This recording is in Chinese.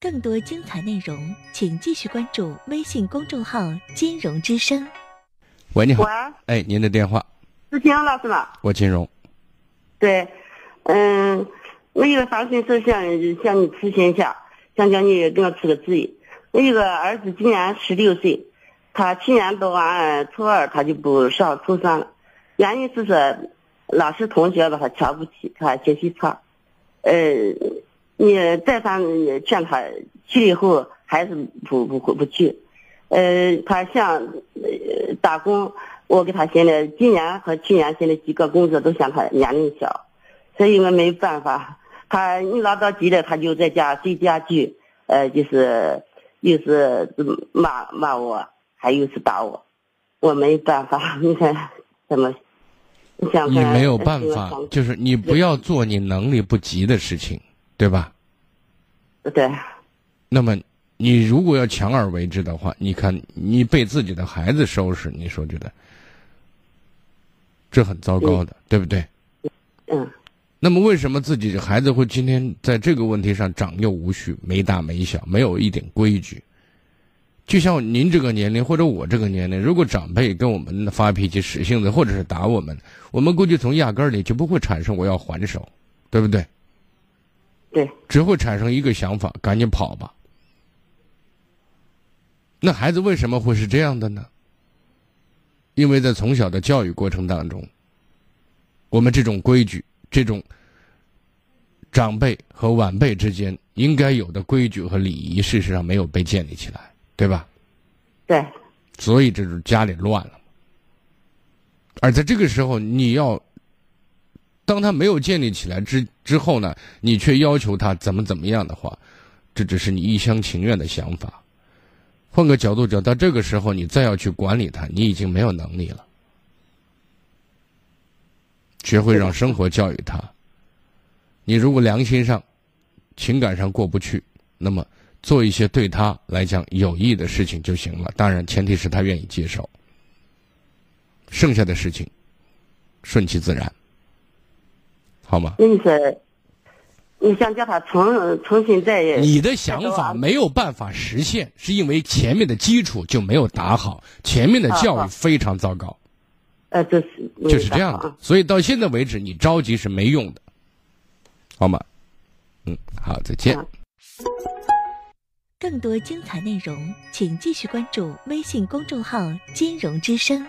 更多精彩内容，请继续关注微信公众号“金融之声”。喂，你好喂，，哎，您的电话，是金融老师吗？我金融，对，嗯，我有个发心事想向你咨询一下，想叫你给我出个主意。我有个儿子今年十六岁，他去年读完初二他就不上初三了，原因是说老师同学把他瞧不起，他学习差。呃，你再三劝他去了以后还是不不不不去。呃，他想呃打工，我给他现在今年和去年现在几个工作都嫌他年龄小，所以我没办法。他你老着急了，他就在家睡家具，呃，就是又是骂骂我，还有是打我，我没办法。你看怎么？你想看你没有办呃法，就是你不要做你能力不及的事情，对吧？想对，那么你如果要强而为之的话，你看你被自己的孩子收拾，你说觉得，这很糟糕的，对不对？嗯那么为什么自己的孩子会今天在这个问题上长幼无序、没大没小、没有一点规矩？就像您这个年龄或者我这个年龄，如果长辈跟我们发脾气、使性子，或者是打我们，我们估计从压根儿里就不会产生我要还手，对不对？对，只会产生一个想法：赶紧跑吧。那孩子为什么会是这样的呢？因为在从小的教育过程当中，我们这种规矩、这种长辈和晚辈之间应该有的规矩和礼仪，事实上没有被建立起来，对吧？对，所以这就是家里乱了。而在这个时候，你要当他没有建立起来之之后呢，你却要求他怎么怎么样的话，这只是你一厢情愿的想法。换个角度讲，到这个时候，你再要去管理他，你已经没有能力了。学会让生活教育他。你如果良心上、情感上过不去，那么做一些对他来讲有益的事情就行了。当然，前提是他愿意接受。剩下的事情，顺其自然，好吗？那你说，你想叫他重重新再你的想法没有办法实现，是因为前面的基础就没有打好，前面的教育非常糟糕，呃，这是就是这样的。所以到现在为止，你着急是没用的，好吗？嗯，好，再见。啊更多精彩内容，请继续关注微信公众号“金融之声”。